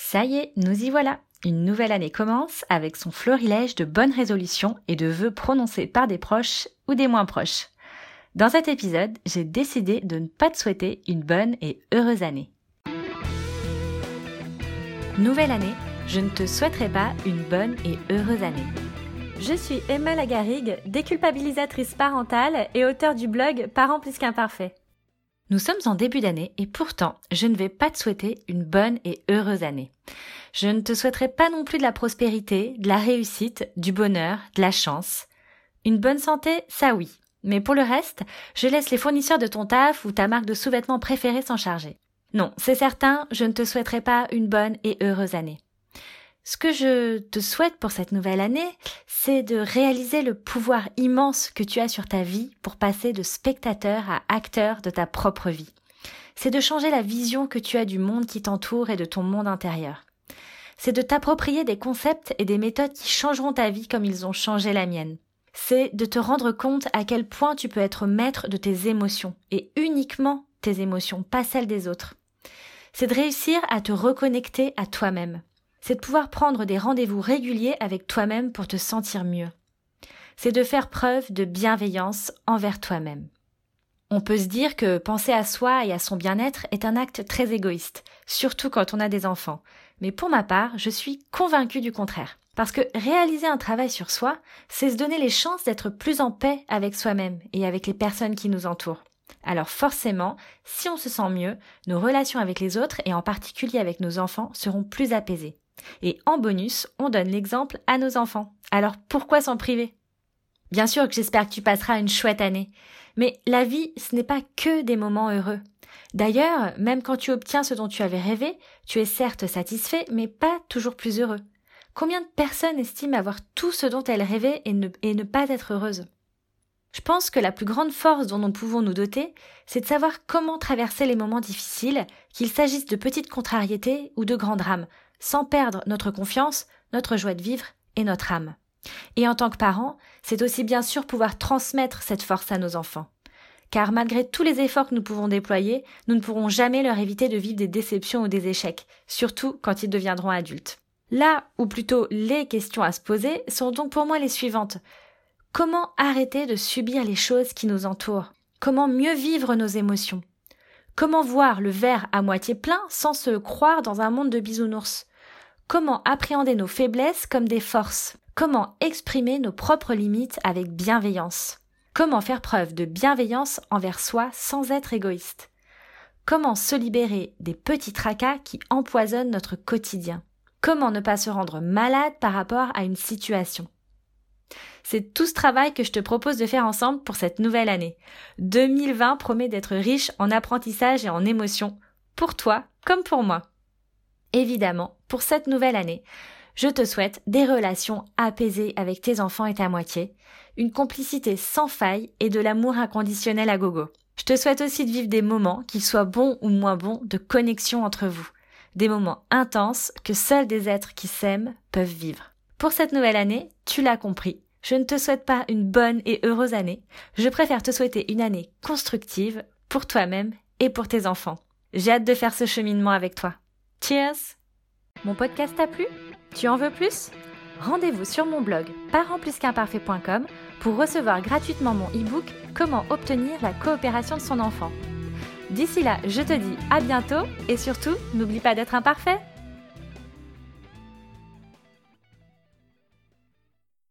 Ça y est, nous y voilà. Une nouvelle année commence avec son florilège de bonnes résolutions et de vœux prononcés par des proches ou des moins proches. Dans cet épisode, j'ai décidé de ne pas te souhaiter une bonne et heureuse année. Nouvelle année, je ne te souhaiterai pas une bonne et heureuse année. Je suis Emma Lagarigue, déculpabilisatrice parentale et auteure du blog Parents plus qu'imparfaits. Nous sommes en début d'année et pourtant, je ne vais pas te souhaiter une bonne et heureuse année. Je ne te souhaiterai pas non plus de la prospérité, de la réussite, du bonheur, de la chance. Une bonne santé, ça oui. Mais pour le reste, je laisse les fournisseurs de ton taf ou ta marque de sous-vêtements préférée s'en charger. Non, c'est certain, je ne te souhaiterai pas une bonne et heureuse année. Ce que je te souhaite pour cette nouvelle année, c'est de réaliser le pouvoir immense que tu as sur ta vie pour passer de spectateur à acteur de ta propre vie. C'est de changer la vision que tu as du monde qui t'entoure et de ton monde intérieur. C'est de t'approprier des concepts et des méthodes qui changeront ta vie comme ils ont changé la mienne. C'est de te rendre compte à quel point tu peux être maître de tes émotions, et uniquement tes émotions, pas celles des autres. C'est de réussir à te reconnecter à toi-même c'est de pouvoir prendre des rendez-vous réguliers avec toi-même pour te sentir mieux. C'est de faire preuve de bienveillance envers toi-même. On peut se dire que penser à soi et à son bien-être est un acte très égoïste, surtout quand on a des enfants. Mais pour ma part, je suis convaincue du contraire. Parce que réaliser un travail sur soi, c'est se donner les chances d'être plus en paix avec soi-même et avec les personnes qui nous entourent. Alors forcément, si on se sent mieux, nos relations avec les autres et en particulier avec nos enfants seront plus apaisées. Et en bonus, on donne l'exemple à nos enfants. Alors pourquoi s'en priver? Bien sûr que j'espère que tu passeras une chouette année. Mais la vie, ce n'est pas que des moments heureux. D'ailleurs, même quand tu obtiens ce dont tu avais rêvé, tu es certes satisfait, mais pas toujours plus heureux. Combien de personnes estiment avoir tout ce dont elles rêvaient et ne, pas être heureuses? Je pense que la plus grande force dont nous pouvons nous doter, c'est de savoir comment traverser les moments difficiles, qu'il s'agisse de petites contrariétés ou de grands drames, sans perdre notre confiance, notre joie de vivre et notre âme. Et en tant que parents, c'est aussi bien sûr pouvoir transmettre cette force à nos enfants. Car malgré tous les efforts que nous pouvons déployer, nous ne pourrons jamais leur éviter de vivre des déceptions ou des échecs, surtout quand ils deviendront adultes. Là, ou plutôt les questions à se poser, sont donc pour moi les suivantes. Comment arrêter de subir les choses qui nous entourent? Comment mieux vivre nos émotions? Comment voir le verre à moitié plein sans se croire dans un monde de bisounours? Comment appréhender nos faiblesses comme des forces? Comment exprimer nos propres limites avec bienveillance? Comment faire preuve de bienveillance envers soi sans être égoïste? Comment se libérer des petits tracas qui empoisonnent notre quotidien? Comment ne pas se rendre malade par rapport à une situation? C'est tout ce travail que je te propose de faire ensemble pour cette nouvelle année. 2020 promet d'être riche en apprentissage et en émotions, pour toi comme pour moi. Évidemment, pour cette nouvelle année, je te souhaite des relations apaisées avec tes enfants et ta moitié, une complicité sans faille et de l'amour inconditionnel à gogo. Je te souhaite aussi de vivre des moments, qu'ils soient bons ou moins bons, de connexion entre vous. Des moments intenses que seuls des êtres qui s'aiment peuvent vivre. Pour cette nouvelle année, tu l'as compris, je ne te souhaite pas une bonne et heureuse année, je préfère te souhaiter une année constructive pour toi-même et pour tes enfants. J'ai hâte de faire ce cheminement avec toi. Cheers. Mon podcast t'a plu? Tu en veux plus? Rendez-vous sur mon blog parentplusqu'imparfait.com pour recevoir gratuitement mon e-book Comment obtenir la coopération de son enfant. D'ici là, je te dis à bientôt et surtout, n'oublie pas d'être imparfait